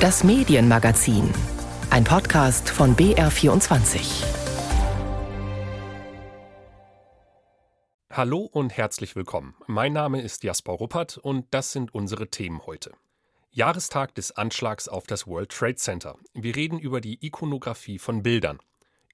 Das Medienmagazin. Ein Podcast von BR24. Hallo und herzlich willkommen. Mein Name ist Jasper Ruppert und das sind unsere Themen heute. Jahrestag des Anschlags auf das World Trade Center. Wir reden über die Ikonografie von Bildern.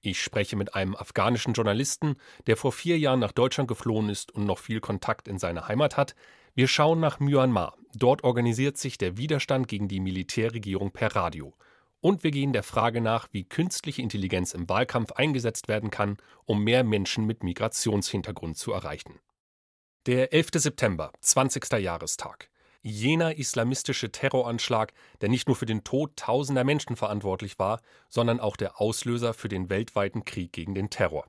Ich spreche mit einem afghanischen Journalisten, der vor vier Jahren nach Deutschland geflohen ist und noch viel Kontakt in seine Heimat hat. Wir schauen nach Myanmar. Dort organisiert sich der Widerstand gegen die Militärregierung per Radio. Und wir gehen der Frage nach, wie künstliche Intelligenz im Wahlkampf eingesetzt werden kann, um mehr Menschen mit Migrationshintergrund zu erreichen. Der 11. September, 20. Jahrestag jener islamistische Terroranschlag, der nicht nur für den Tod tausender Menschen verantwortlich war, sondern auch der Auslöser für den weltweiten Krieg gegen den Terror.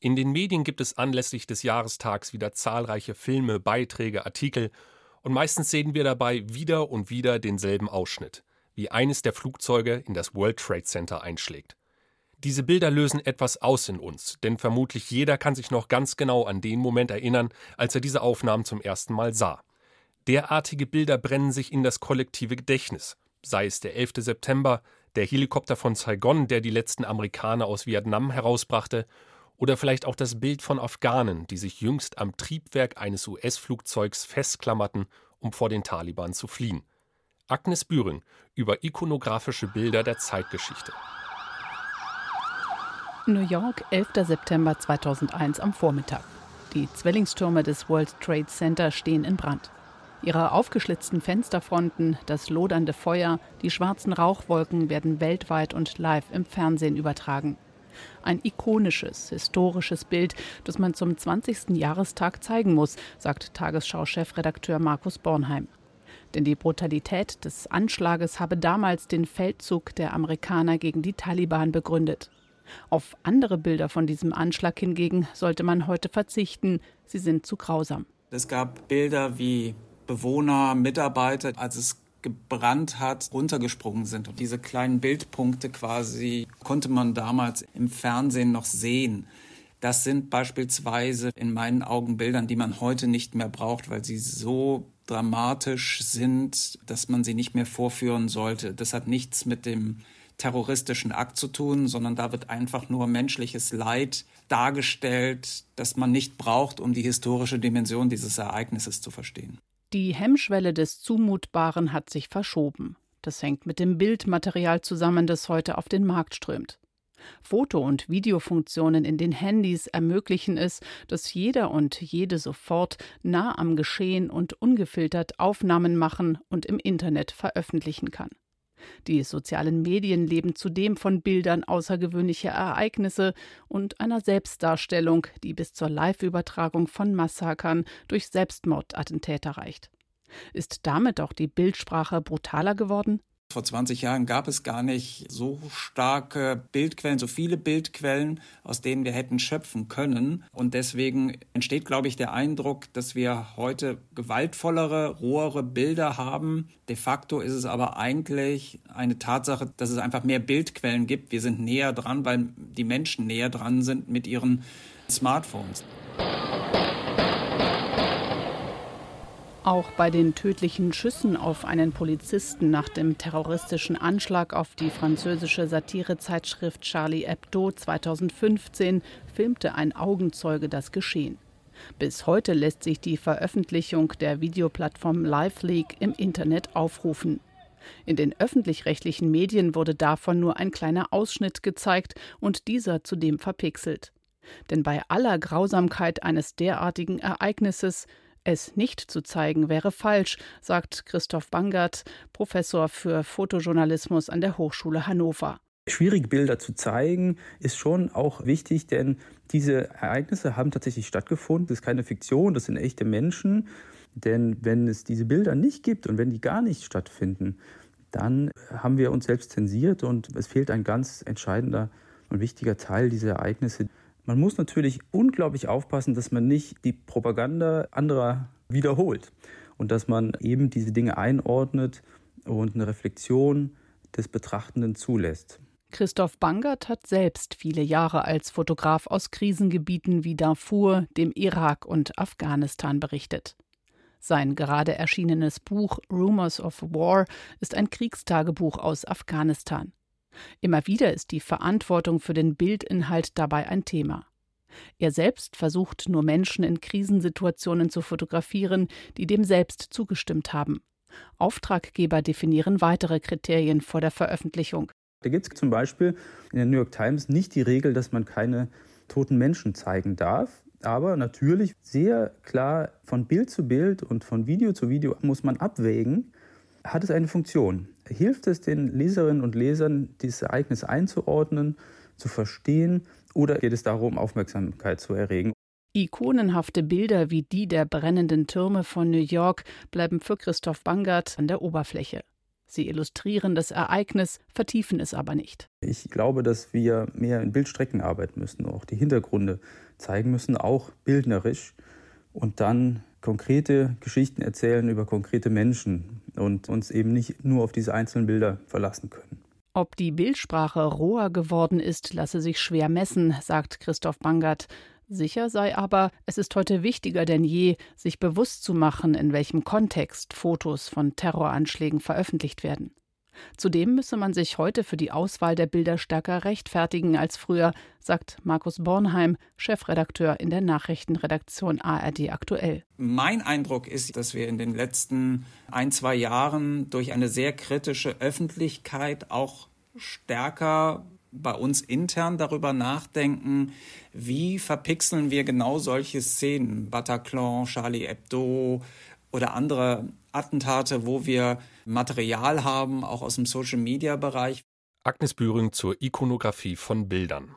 In den Medien gibt es anlässlich des Jahrestags wieder zahlreiche Filme, Beiträge, Artikel, und meistens sehen wir dabei wieder und wieder denselben Ausschnitt, wie eines der Flugzeuge in das World Trade Center einschlägt. Diese Bilder lösen etwas aus in uns, denn vermutlich jeder kann sich noch ganz genau an den Moment erinnern, als er diese Aufnahmen zum ersten Mal sah. Derartige Bilder brennen sich in das kollektive Gedächtnis, sei es der 11. September, der Helikopter von Saigon, der die letzten Amerikaner aus Vietnam herausbrachte, oder vielleicht auch das Bild von Afghanen, die sich jüngst am Triebwerk eines US-Flugzeugs festklammerten, um vor den Taliban zu fliehen. Agnes Büring über ikonografische Bilder der Zeitgeschichte. New York, 11. September 2001 am Vormittag. Die Zwillingstürme des World Trade Center stehen in Brand. Ihre aufgeschlitzten Fensterfronten, das lodernde Feuer, die schwarzen Rauchwolken werden weltweit und live im Fernsehen übertragen. Ein ikonisches, historisches Bild, das man zum 20. Jahrestag zeigen muss, sagt Tagesschau-Chefredakteur Markus Bornheim. Denn die Brutalität des Anschlages habe damals den Feldzug der Amerikaner gegen die Taliban begründet. Auf andere Bilder von diesem Anschlag hingegen sollte man heute verzichten, sie sind zu grausam. Es gab Bilder wie Bewohner, Mitarbeiter, als es gebrannt hat, runtergesprungen sind. Und diese kleinen Bildpunkte quasi konnte man damals im Fernsehen noch sehen. Das sind beispielsweise in meinen Augen Bildern, die man heute nicht mehr braucht, weil sie so dramatisch sind, dass man sie nicht mehr vorführen sollte. Das hat nichts mit dem terroristischen Akt zu tun, sondern da wird einfach nur menschliches Leid dargestellt, das man nicht braucht, um die historische Dimension dieses Ereignisses zu verstehen. Die Hemmschwelle des Zumutbaren hat sich verschoben. Das hängt mit dem Bildmaterial zusammen, das heute auf den Markt strömt. Foto- und Videofunktionen in den Handys ermöglichen es, dass jeder und jede sofort nah am Geschehen und ungefiltert Aufnahmen machen und im Internet veröffentlichen kann. Die sozialen Medien leben zudem von Bildern außergewöhnlicher Ereignisse und einer Selbstdarstellung, die bis zur Live-Übertragung von Massakern durch Selbstmordattentäter reicht. Ist damit auch die Bildsprache brutaler geworden? Vor 20 Jahren gab es gar nicht so starke Bildquellen, so viele Bildquellen, aus denen wir hätten schöpfen können. Und deswegen entsteht, glaube ich, der Eindruck, dass wir heute gewaltvollere, rohere Bilder haben. De facto ist es aber eigentlich eine Tatsache, dass es einfach mehr Bildquellen gibt. Wir sind näher dran, weil die Menschen näher dran sind mit ihren Smartphones. Auch bei den tödlichen Schüssen auf einen Polizisten nach dem terroristischen Anschlag auf die französische Satirezeitschrift Charlie Hebdo 2015 filmte ein Augenzeuge das Geschehen. Bis heute lässt sich die Veröffentlichung der Videoplattform LiveLeak im Internet aufrufen. In den öffentlich-rechtlichen Medien wurde davon nur ein kleiner Ausschnitt gezeigt und dieser zudem verpixelt. Denn bei aller Grausamkeit eines derartigen Ereignisses es nicht zu zeigen wäre falsch, sagt Christoph Bangert, Professor für Fotojournalismus an der Hochschule Hannover. Schwierige Bilder zu zeigen ist schon auch wichtig, denn diese Ereignisse haben tatsächlich stattgefunden. Das ist keine Fiktion, das sind echte Menschen. Denn wenn es diese Bilder nicht gibt und wenn die gar nicht stattfinden, dann haben wir uns selbst zensiert und es fehlt ein ganz entscheidender und wichtiger Teil dieser Ereignisse. Man muss natürlich unglaublich aufpassen, dass man nicht die Propaganda anderer wiederholt und dass man eben diese Dinge einordnet und eine Reflexion des Betrachtenden zulässt. Christoph Bangert hat selbst viele Jahre als Fotograf aus Krisengebieten wie Darfur, dem Irak und Afghanistan berichtet. Sein gerade erschienenes Buch Rumors of War ist ein Kriegstagebuch aus Afghanistan. Immer wieder ist die Verantwortung für den Bildinhalt dabei ein Thema. Er selbst versucht nur Menschen in Krisensituationen zu fotografieren, die dem selbst zugestimmt haben. Auftraggeber definieren weitere Kriterien vor der Veröffentlichung. Da gibt es zum Beispiel in der New York Times nicht die Regel, dass man keine toten Menschen zeigen darf. Aber natürlich sehr klar von Bild zu Bild und von Video zu Video muss man abwägen, hat es eine Funktion. Hilft es den Leserinnen und Lesern, dieses Ereignis einzuordnen, zu verstehen oder geht es darum, Aufmerksamkeit zu erregen? Ikonenhafte Bilder wie die der brennenden Türme von New York bleiben für Christoph Bangert an der Oberfläche. Sie illustrieren das Ereignis, vertiefen es aber nicht. Ich glaube, dass wir mehr in Bildstrecken arbeiten müssen, auch die Hintergründe zeigen müssen, auch bildnerisch und dann konkrete Geschichten erzählen über konkrete Menschen und uns eben nicht nur auf diese einzelnen Bilder verlassen können. Ob die Bildsprache roher geworden ist, lasse sich schwer messen, sagt Christoph Bangert. Sicher sei aber, es ist heute wichtiger denn je, sich bewusst zu machen, in welchem Kontext Fotos von Terroranschlägen veröffentlicht werden. Zudem müsse man sich heute für die Auswahl der Bilder stärker rechtfertigen als früher, sagt Markus Bornheim, Chefredakteur in der Nachrichtenredaktion ARD aktuell. Mein Eindruck ist, dass wir in den letzten ein, zwei Jahren durch eine sehr kritische Öffentlichkeit auch stärker bei uns intern darüber nachdenken, wie verpixeln wir genau solche Szenen, Bataclan, Charlie Hebdo oder andere Attentate, wo wir Material haben, auch aus dem Social-Media-Bereich. Agnes Büring zur Ikonografie von Bildern.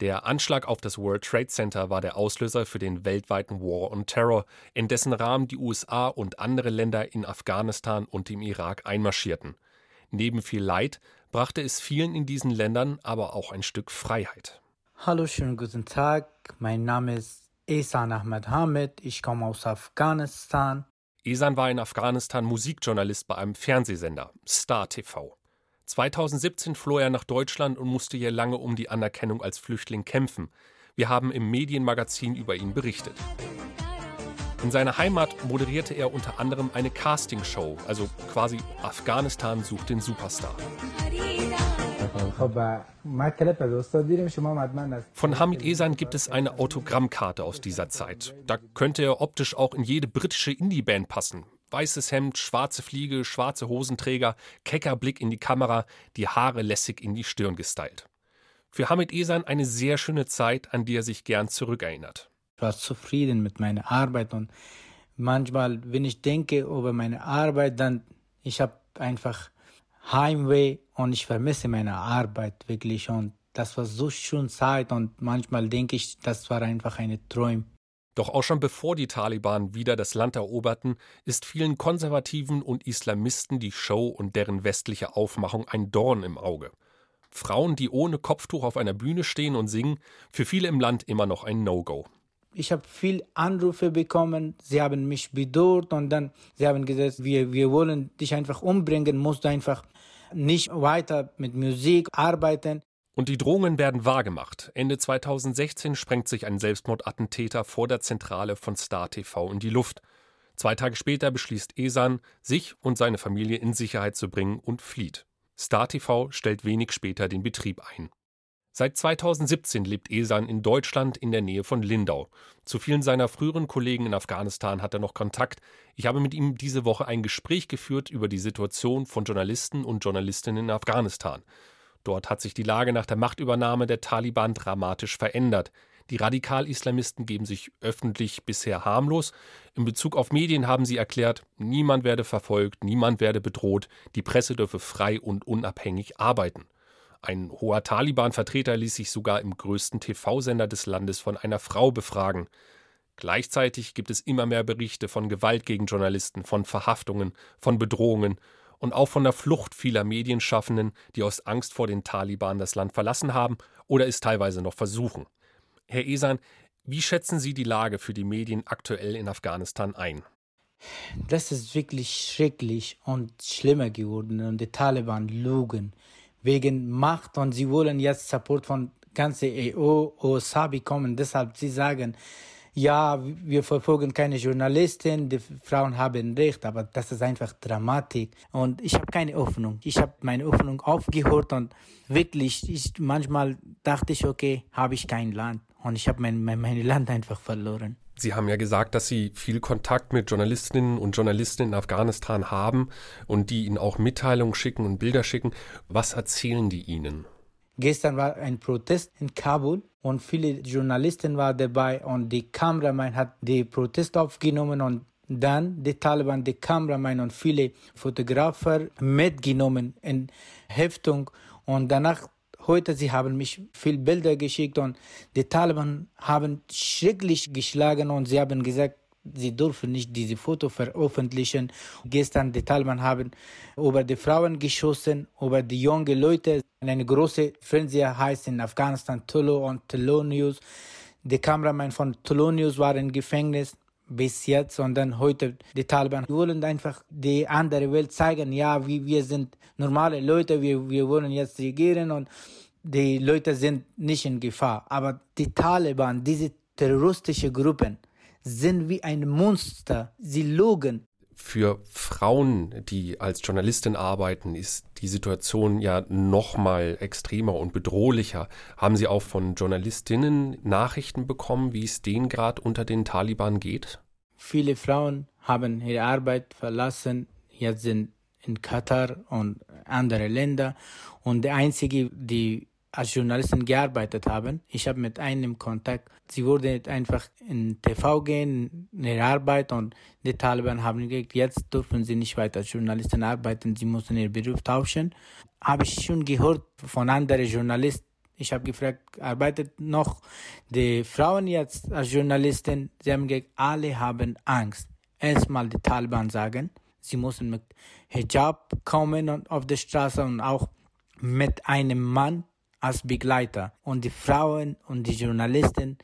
Der Anschlag auf das World Trade Center war der Auslöser für den weltweiten War on Terror, in dessen Rahmen die USA und andere Länder in Afghanistan und im Irak einmarschierten. Neben viel Leid brachte es vielen in diesen Ländern aber auch ein Stück Freiheit. Hallo, schönen guten Tag. Mein Name ist Esan Ahmed Hamid. Ich komme aus Afghanistan. Esan war in Afghanistan Musikjournalist bei einem Fernsehsender, Star TV. 2017 floh er nach Deutschland und musste hier lange um die Anerkennung als Flüchtling kämpfen. Wir haben im Medienmagazin über ihn berichtet. In seiner Heimat moderierte er unter anderem eine Castingshow, also quasi Afghanistan sucht den Superstar. Von Hamid Esan gibt es eine Autogrammkarte aus dieser Zeit. Da könnte er optisch auch in jede britische Indie-Band passen. Weißes Hemd, schwarze Fliege, schwarze Hosenträger, kecker Blick in die Kamera, die Haare lässig in die Stirn gestylt. Für Hamid Esan eine sehr schöne Zeit, an die er sich gern zurückerinnert. Ich war zufrieden mit meiner Arbeit und manchmal, wenn ich denke über meine Arbeit, dann ich habe einfach Heimweh und ich vermisse meine Arbeit wirklich und das war so schön Zeit und manchmal denke ich, das war einfach eine Träum. Doch auch schon bevor die Taliban wieder das Land eroberten, ist vielen Konservativen und Islamisten die Show und deren westliche Aufmachung ein Dorn im Auge. Frauen, die ohne Kopftuch auf einer Bühne stehen und singen, für viele im Land immer noch ein No-Go. Ich habe viel Anrufe bekommen. Sie haben mich bedroht und dann sie haben gesagt, wir, wir wollen dich einfach umbringen, musst du einfach nicht weiter mit Musik arbeiten. Und die Drohungen werden wahrgemacht. Ende 2016 sprengt sich ein Selbstmordattentäter vor der Zentrale von Star TV in die Luft. Zwei Tage später beschließt Esan, sich und seine Familie in Sicherheit zu bringen und flieht. Star TV stellt wenig später den Betrieb ein. Seit 2017 lebt Esan in Deutschland in der Nähe von Lindau. Zu vielen seiner früheren Kollegen in Afghanistan hat er noch Kontakt. Ich habe mit ihm diese Woche ein Gespräch geführt über die Situation von Journalisten und Journalistinnen in Afghanistan. Dort hat sich die Lage nach der Machtübernahme der Taliban dramatisch verändert. Die Radikal-Islamisten geben sich öffentlich bisher harmlos. In Bezug auf Medien haben sie erklärt, niemand werde verfolgt, niemand werde bedroht, die Presse dürfe frei und unabhängig arbeiten. Ein hoher Taliban-Vertreter ließ sich sogar im größten TV-Sender des Landes von einer Frau befragen. Gleichzeitig gibt es immer mehr Berichte von Gewalt gegen Journalisten, von Verhaftungen, von Bedrohungen und auch von der Flucht vieler Medienschaffenden, die aus Angst vor den Taliban das Land verlassen haben oder es teilweise noch versuchen. Herr Esan, wie schätzen Sie die Lage für die Medien aktuell in Afghanistan ein? Das ist wirklich schrecklich und schlimmer geworden und die Taliban lügen wegen Macht und sie wollen jetzt Support von ganze EU, USA bekommen. Deshalb sie sagen, ja, wir verfolgen keine Journalisten, die Frauen haben Recht, aber das ist einfach Dramatik. Und ich habe keine Hoffnung. Ich habe meine Hoffnung aufgehört und wirklich, ich, manchmal dachte ich, okay, habe ich kein Land. Und ich habe mein, mein, mein Land einfach verloren. Sie haben ja gesagt, dass Sie viel Kontakt mit Journalistinnen und Journalisten in Afghanistan haben und die Ihnen auch Mitteilungen schicken und Bilder schicken. Was erzählen die Ihnen? Gestern war ein Protest in Kabul und viele Journalisten waren dabei und die Kameramann hat den Protest aufgenommen und dann die Taliban, die Kameramann und viele Fotografer mitgenommen in Heftung und danach heute sie haben mich viele Bilder geschickt und die Taliban haben schrecklich geschlagen und sie haben gesagt, sie dürfen nicht diese Foto veröffentlichen. Gestern die Taliban haben über die Frauen geschossen, über die jungen Leute. Eine große Fernseher heißt in Afghanistan Tulu und News. Die Kameramann von News war im Gefängnis bis jetzt, sondern heute die Taliban wollen einfach die andere Welt zeigen, ja, wie wir sind normale Leute, wir, wir wollen jetzt regieren und die Leute sind nicht in Gefahr. Aber die Taliban, diese terroristischen Gruppen, sind wie ein Monster. Sie logen. Für Frauen, die als Journalistin arbeiten, ist die Situation ja noch mal extremer und bedrohlicher. Haben Sie auch von Journalistinnen Nachrichten bekommen, wie es denen gerade unter den Taliban geht? Viele Frauen haben ihre Arbeit verlassen, jetzt sind in Katar und andere Länder und der einzige, die als Journalistin gearbeitet haben. Ich habe mit einem Kontakt. Sie wurde einfach in TV gehen, in ihre Arbeit und die Taliban haben gesagt, jetzt dürfen sie nicht weiter als Journalistin arbeiten, sie müssen ihren Beruf tauschen. Habe ich schon gehört von anderen Journalisten. Ich habe gefragt, arbeitet noch die Frauen jetzt als Journalistin? Sie haben gesagt, alle haben Angst. Erstmal die Taliban sagen, sie müssen mit Hijab kommen auf der Straße und auch mit einem Mann als Begleiter. Und die Frauen und die Journalisten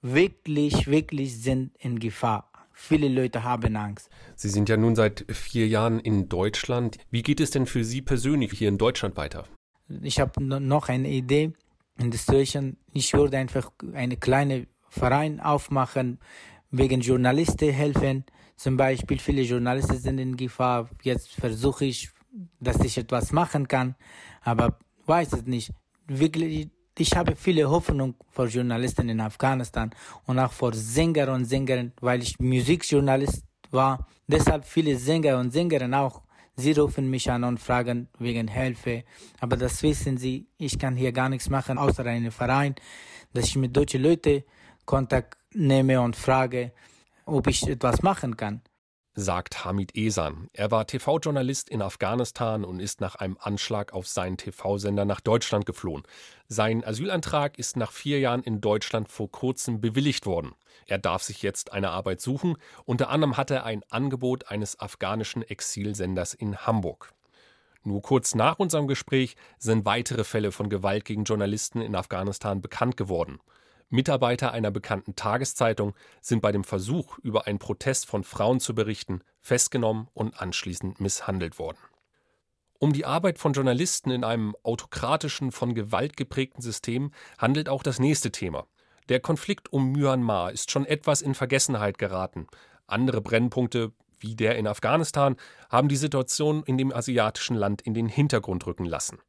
wirklich, wirklich sind in Gefahr. Viele Leute haben Angst. Sie sind ja nun seit vier Jahren in Deutschland. Wie geht es denn für Sie persönlich hier in Deutschland weiter? Ich habe noch eine Idee in Situation. Ich würde einfach einen kleinen Verein aufmachen, wegen Journalisten helfen. Zum Beispiel viele Journalisten sind in Gefahr. Jetzt versuche ich, dass ich etwas machen kann, aber weiß es nicht wirklich, ich habe viele Hoffnung vor Journalisten in Afghanistan und auch vor Sänger und Sängerinnen, weil ich Musikjournalist war. Deshalb viele Sänger und Sängerinnen auch. Sie rufen mich an und fragen wegen Hilfe. Aber das wissen Sie, ich kann hier gar nichts machen, außer einen Verein, dass ich mit deutschen Leuten Kontakt nehme und frage, ob ich etwas machen kann sagt Hamid Esan. Er war TV-Journalist in Afghanistan und ist nach einem Anschlag auf seinen TV-Sender nach Deutschland geflohen. Sein Asylantrag ist nach vier Jahren in Deutschland vor kurzem bewilligt worden. Er darf sich jetzt eine Arbeit suchen. Unter anderem hat er ein Angebot eines afghanischen Exilsenders in Hamburg. Nur kurz nach unserem Gespräch sind weitere Fälle von Gewalt gegen Journalisten in Afghanistan bekannt geworden. Mitarbeiter einer bekannten Tageszeitung sind bei dem Versuch, über einen Protest von Frauen zu berichten, festgenommen und anschließend misshandelt worden. Um die Arbeit von Journalisten in einem autokratischen, von Gewalt geprägten System handelt auch das nächste Thema. Der Konflikt um Myanmar ist schon etwas in Vergessenheit geraten. Andere Brennpunkte, wie der in Afghanistan, haben die Situation in dem asiatischen Land in den Hintergrund rücken lassen.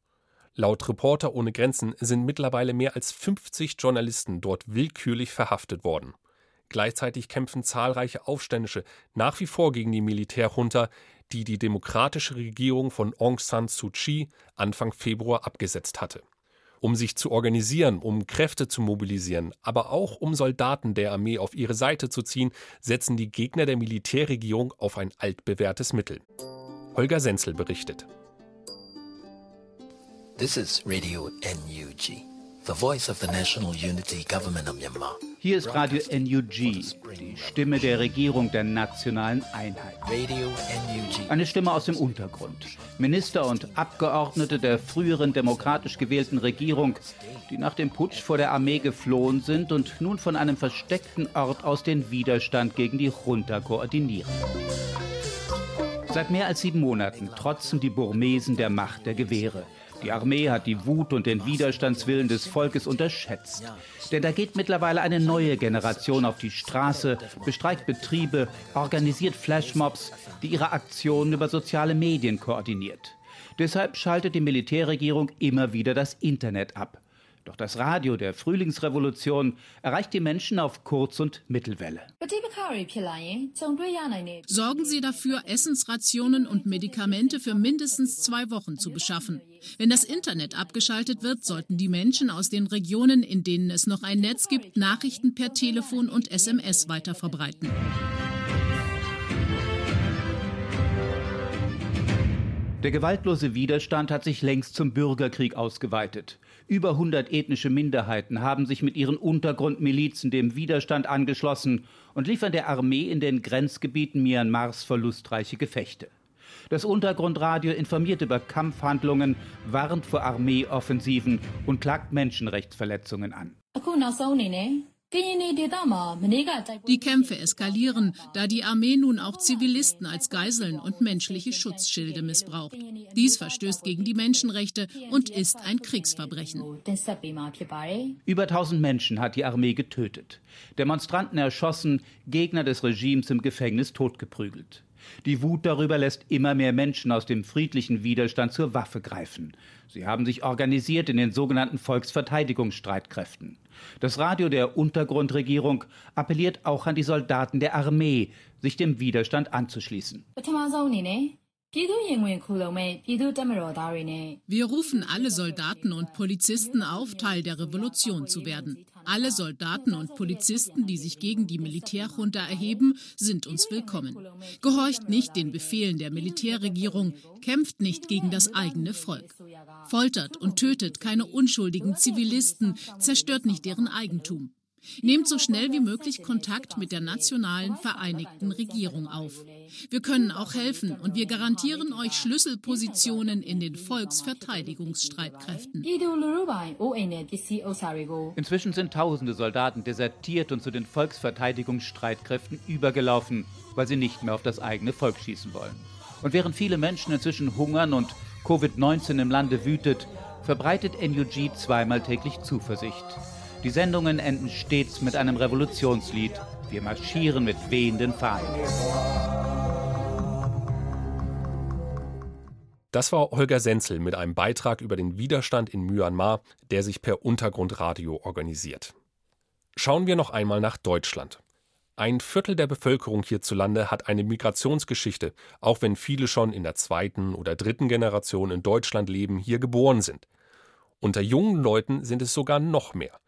Laut Reporter ohne Grenzen sind mittlerweile mehr als 50 Journalisten dort willkürlich verhaftet worden. Gleichzeitig kämpfen zahlreiche Aufständische nach wie vor gegen die Militärjunta, die die demokratische Regierung von Aung San Suu Kyi Anfang Februar abgesetzt hatte. Um sich zu organisieren, um Kräfte zu mobilisieren, aber auch um Soldaten der Armee auf ihre Seite zu ziehen, setzen die Gegner der Militärregierung auf ein altbewährtes Mittel. Holger Senzel berichtet. This is Radio NUG, the voice of the National Unity Government of Myanmar. Hier ist Radio NUG, die Stimme der Regierung der nationalen Einheit. Radio NUG. Eine Stimme aus dem Untergrund. Minister und Abgeordnete der früheren demokratisch gewählten Regierung, die nach dem Putsch vor der Armee geflohen sind und nun von einem versteckten Ort aus den Widerstand gegen die Junta koordinieren. Seit mehr als sieben Monaten trotzen die Burmesen der Macht der Gewehre. Die Armee hat die Wut und den Widerstandswillen des Volkes unterschätzt. Denn da geht mittlerweile eine neue Generation auf die Straße, bestreikt Betriebe, organisiert Flashmobs, die ihre Aktionen über soziale Medien koordiniert. Deshalb schaltet die Militärregierung immer wieder das Internet ab. Doch das Radio der Frühlingsrevolution erreicht die Menschen auf Kurz- und Mittelwelle. Sorgen Sie dafür, Essensrationen und Medikamente für mindestens zwei Wochen zu beschaffen. Wenn das Internet abgeschaltet wird, sollten die Menschen aus den Regionen, in denen es noch ein Netz gibt, Nachrichten per Telefon und SMS weiterverbreiten. Der gewaltlose Widerstand hat sich längst zum Bürgerkrieg ausgeweitet. Über 100 ethnische Minderheiten haben sich mit ihren Untergrundmilizen dem Widerstand angeschlossen und liefern der Armee in den Grenzgebieten Myanmars verlustreiche Gefechte. Das Untergrundradio informiert über Kampfhandlungen, warnt vor Armeeoffensiven und klagt Menschenrechtsverletzungen an. Die Kämpfe eskalieren, da die Armee nun auch Zivilisten als Geiseln und menschliche Schutzschilde missbraucht. Dies verstößt gegen die Menschenrechte und ist ein Kriegsverbrechen. Über 1000 Menschen hat die Armee getötet, Demonstranten erschossen, Gegner des Regimes im Gefängnis totgeprügelt. Die Wut darüber lässt immer mehr Menschen aus dem friedlichen Widerstand zur Waffe greifen. Sie haben sich organisiert in den sogenannten Volksverteidigungsstreitkräften. Das Radio der Untergrundregierung appelliert auch an die Soldaten der Armee, sich dem Widerstand anzuschließen. Wir rufen alle Soldaten und Polizisten auf, Teil der Revolution zu werden. Alle Soldaten und Polizisten, die sich gegen die Militärjunta erheben, sind uns willkommen. Gehorcht nicht den Befehlen der Militärregierung, kämpft nicht gegen das eigene Volk. Foltert und tötet keine unschuldigen Zivilisten, zerstört nicht deren Eigentum. Nehmt so schnell wie möglich Kontakt mit der nationalen Vereinigten Regierung auf. Wir können auch helfen und wir garantieren euch Schlüsselpositionen in den Volksverteidigungsstreitkräften. Inzwischen sind tausende Soldaten desertiert und zu den Volksverteidigungsstreitkräften übergelaufen, weil sie nicht mehr auf das eigene Volk schießen wollen. Und während viele Menschen inzwischen hungern und Covid-19 im Lande wütet, verbreitet NUG zweimal täglich Zuversicht. Die Sendungen enden stets mit einem Revolutionslied. Wir marschieren mit wehenden Fahnen. Das war Holger Senzel mit einem Beitrag über den Widerstand in Myanmar, der sich per Untergrundradio organisiert. Schauen wir noch einmal nach Deutschland. Ein Viertel der Bevölkerung hierzulande hat eine Migrationsgeschichte, auch wenn viele schon in der zweiten oder dritten Generation in Deutschland leben, hier geboren sind. Unter jungen Leuten sind es sogar noch mehr.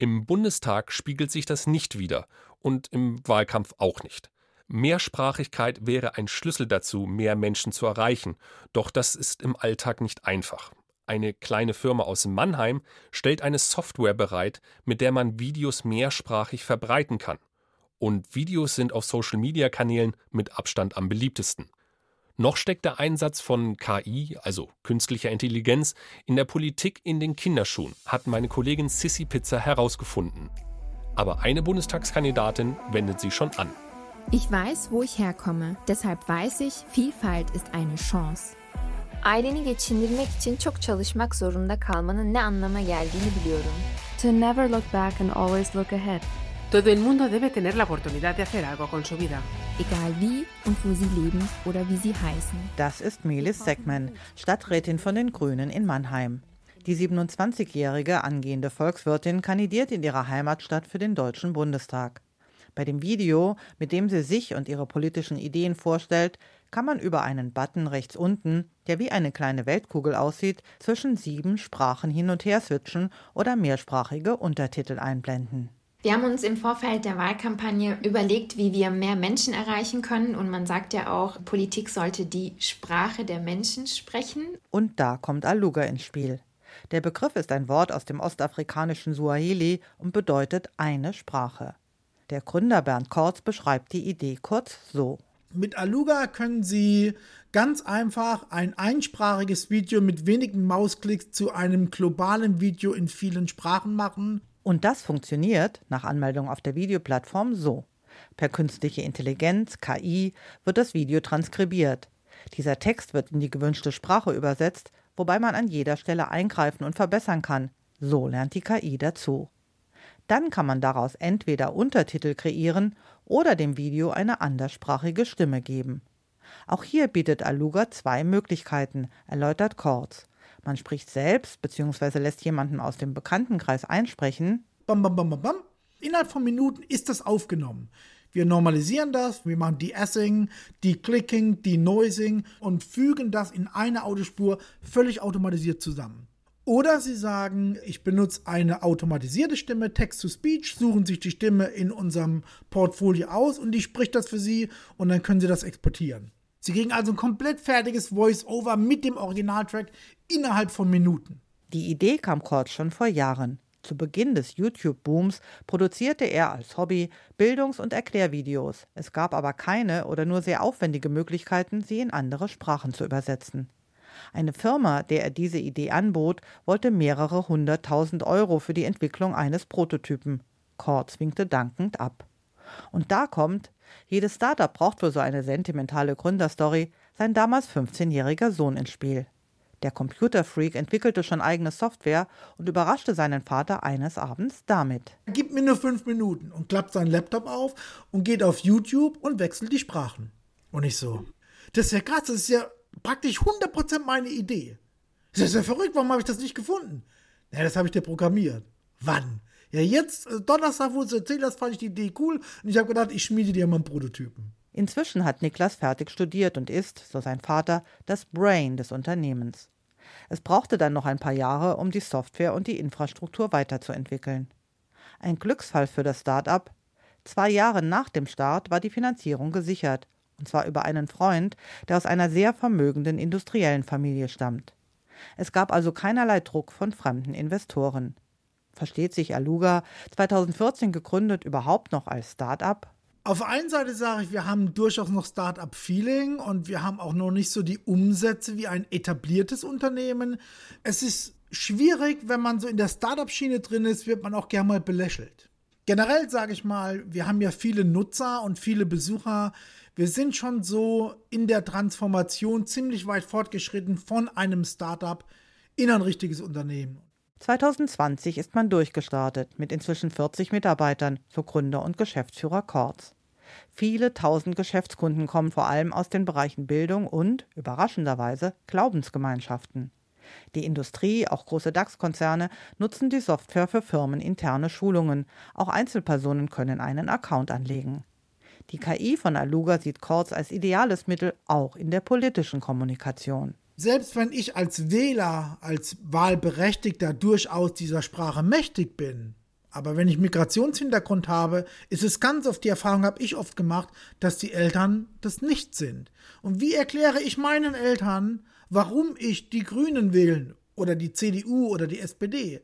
Im Bundestag spiegelt sich das nicht wider und im Wahlkampf auch nicht. Mehrsprachigkeit wäre ein Schlüssel dazu, mehr Menschen zu erreichen, doch das ist im Alltag nicht einfach. Eine kleine Firma aus Mannheim stellt eine Software bereit, mit der man Videos mehrsprachig verbreiten kann. Und Videos sind auf Social-Media-Kanälen mit Abstand am beliebtesten. Noch steckt der Einsatz von KI, also künstlicher Intelligenz, in der Politik in den Kinderschuhen, hat meine Kollegin Sissy Pizza herausgefunden. Aber eine Bundestagskandidatin wendet sie schon an. Ich weiß, wo ich herkomme. Deshalb weiß ich, Vielfalt ist eine Chance. Aileni geçindirmek için çok çalışmak zorunda kalmanın ne anlama geldiğini biliyorum. To never look back and always look ahead. Todo el mundo debe tener la oportunidad de hacer algo con su vida. Egal wie und wo sie leben oder wie sie heißen. Das ist Melis Seckmann, Stadträtin von den Grünen in Mannheim. Die 27-jährige angehende Volkswirtin kandidiert in ihrer Heimatstadt für den Deutschen Bundestag. Bei dem Video, mit dem sie sich und ihre politischen Ideen vorstellt, kann man über einen Button rechts unten, der wie eine kleine Weltkugel aussieht, zwischen sieben Sprachen hin und her switchen oder mehrsprachige Untertitel einblenden. Wir haben uns im Vorfeld der Wahlkampagne überlegt, wie wir mehr Menschen erreichen können. Und man sagt ja auch, Politik sollte die Sprache der Menschen sprechen. Und da kommt Aluga ins Spiel. Der Begriff ist ein Wort aus dem ostafrikanischen Suaheli und bedeutet eine Sprache. Der Gründer Bernd Kortz beschreibt die Idee kurz so. Mit Aluga können Sie ganz einfach ein einsprachiges Video mit wenigen Mausklicks zu einem globalen Video in vielen Sprachen machen und das funktioniert nach Anmeldung auf der Videoplattform so. Per künstliche Intelligenz, KI, wird das Video transkribiert. Dieser Text wird in die gewünschte Sprache übersetzt wobei man an jeder Stelle eingreifen und verbessern kann. So lernt die KI dazu. Dann kann man daraus entweder Untertitel kreieren oder dem Video eine anderssprachige Stimme geben. Auch hier bietet Aluga zwei Möglichkeiten, erläutert Kortz. Man spricht selbst bzw. lässt jemanden aus dem Bekanntenkreis einsprechen. Bam, bam, bam, bam, bam. Innerhalb von Minuten ist das aufgenommen. Wir normalisieren das, wir machen De-Essing, De-Clicking, De-Noising und fügen das in eine Audiospur völlig automatisiert zusammen. Oder Sie sagen, ich benutze eine automatisierte Stimme, Text-to-Speech, suchen sich die Stimme in unserem Portfolio aus und die spricht das für Sie und dann können Sie das exportieren. Sie kriegen also ein komplett fertiges Voice-Over mit dem Originaltrack innerhalb von Minuten. Die Idee kam Kort schon vor Jahren. Zu Beginn des YouTube-Booms produzierte er als Hobby Bildungs- und Erklärvideos. Es gab aber keine oder nur sehr aufwendige Möglichkeiten, sie in andere Sprachen zu übersetzen. Eine Firma, der er diese Idee anbot, wollte mehrere hunderttausend Euro für die Entwicklung eines Prototypen. Kort winkte dankend ab. Und da kommt, jedes Startup braucht für so eine sentimentale Gründerstory sein damals 15-jähriger Sohn ins Spiel. Der Computerfreak entwickelte schon eigene Software und überraschte seinen Vater eines Abends damit. Gibt mir nur fünf Minuten und klappt seinen Laptop auf und geht auf YouTube und wechselt die Sprachen. Und ich so, das ist ja krass, das ist ja praktisch 100% meine Idee. Das ist ja verrückt, warum habe ich das nicht gefunden? Ja, das habe ich dir programmiert. Wann? Ja, jetzt, äh, Donnerstag, wo du erzählt hast, fand ich die Idee cool und ich habe gedacht, ich schmiede dir mal einen Prototypen. Inzwischen hat Niklas fertig studiert und ist, so sein Vater, das Brain des Unternehmens. Es brauchte dann noch ein paar Jahre, um die Software und die Infrastruktur weiterzuentwickeln. Ein Glücksfall für das Start-up. Zwei Jahre nach dem Start war die Finanzierung gesichert, und zwar über einen Freund, der aus einer sehr vermögenden industriellen Familie stammt. Es gab also keinerlei Druck von fremden Investoren. Versteht sich Aluga, 2014 gegründet, überhaupt noch als Start-up? Auf der einen Seite sage ich, wir haben durchaus noch Start-up-Feeling und wir haben auch noch nicht so die Umsätze wie ein etabliertes Unternehmen. Es ist schwierig, wenn man so in der Start-up-Schiene drin ist, wird man auch gerne mal belächelt. Generell sage ich mal, wir haben ja viele Nutzer und viele Besucher. Wir sind schon so in der Transformation ziemlich weit fortgeschritten von einem Start-up in ein richtiges Unternehmen. 2020 ist man durchgestartet mit inzwischen 40 Mitarbeitern, so Gründer und Geschäftsführer Kortz. Viele tausend Geschäftskunden kommen vor allem aus den Bereichen Bildung und, überraschenderweise, Glaubensgemeinschaften. Die Industrie, auch große DAX-Konzerne, nutzen die Software für firmeninterne Schulungen. Auch Einzelpersonen können einen Account anlegen. Die KI von Aluga sieht Kortz als ideales Mittel auch in der politischen Kommunikation selbst wenn ich als Wähler, als Wahlberechtigter durchaus dieser Sprache mächtig bin, aber wenn ich Migrationshintergrund habe, ist es ganz oft die Erfahrung, habe ich oft gemacht, dass die Eltern das nicht sind. Und wie erkläre ich meinen Eltern, warum ich die Grünen wählen oder die CDU oder die SPD?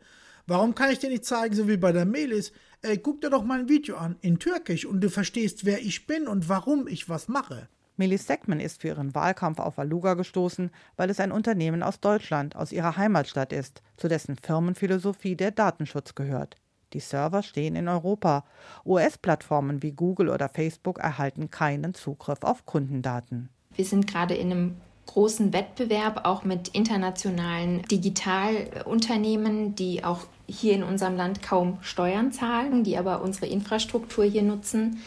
Warum kann ich dir nicht zeigen, so wie bei der Melis, ey, guck dir doch mal ein Video an in Türkisch und du verstehst, wer ich bin und warum ich was mache. Melis Seckmann ist für ihren Wahlkampf auf Aluga gestoßen, weil es ein Unternehmen aus Deutschland, aus ihrer Heimatstadt ist, zu dessen Firmenphilosophie der Datenschutz gehört. Die Server stehen in Europa. US-Plattformen wie Google oder Facebook erhalten keinen Zugriff auf Kundendaten. Wir sind gerade in einem großen Wettbewerb, auch mit internationalen Digitalunternehmen, die auch hier in unserem Land kaum Steuern zahlen, die aber unsere Infrastruktur hier nutzen.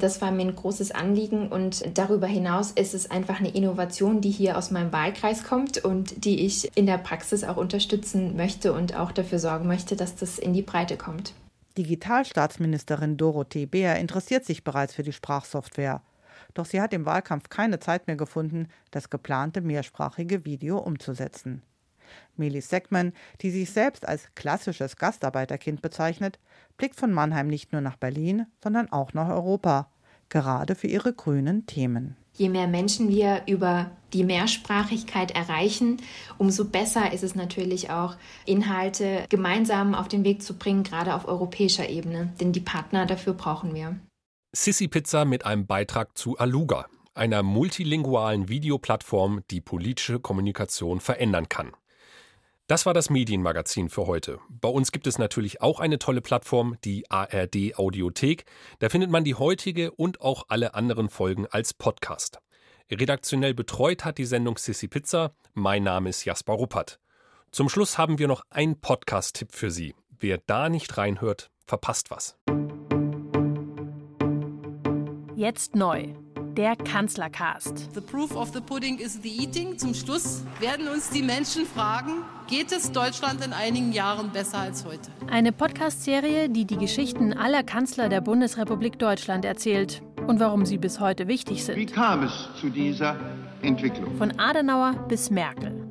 Das war mir ein großes Anliegen und darüber hinaus ist es einfach eine Innovation, die hier aus meinem Wahlkreis kommt und die ich in der Praxis auch unterstützen möchte und auch dafür sorgen möchte, dass das in die Breite kommt. Digitalstaatsministerin Dorothee Beer interessiert sich bereits für die Sprachsoftware. Doch sie hat im Wahlkampf keine Zeit mehr gefunden, das geplante mehrsprachige Video umzusetzen. Melis Seckmann, die sich selbst als klassisches Gastarbeiterkind bezeichnet, blickt von Mannheim nicht nur nach Berlin, sondern auch nach Europa, gerade für ihre grünen Themen. Je mehr Menschen wir über die Mehrsprachigkeit erreichen, umso besser ist es natürlich auch, Inhalte gemeinsam auf den Weg zu bringen, gerade auf europäischer Ebene. Denn die Partner dafür brauchen wir. Sissy Pizza mit einem Beitrag zu Aluga, einer multilingualen Videoplattform, die politische Kommunikation verändern kann. Das war das Medienmagazin für heute. Bei uns gibt es natürlich auch eine tolle Plattform, die ARD Audiothek. Da findet man die heutige und auch alle anderen Folgen als Podcast. Redaktionell betreut hat die Sendung Sissy Pizza. Mein Name ist Jasper Ruppert. Zum Schluss haben wir noch einen Podcast-Tipp für Sie. Wer da nicht reinhört, verpasst was. Jetzt neu. Der Kanzlercast. The proof of the pudding is the eating. Zum Schluss werden uns die Menschen fragen, geht es Deutschland in einigen Jahren besser als heute? Eine Podcast-Serie, die die Geschichten aller Kanzler der Bundesrepublik Deutschland erzählt und warum sie bis heute wichtig sind. Wie kam es zu dieser Entwicklung? Von Adenauer bis Merkel.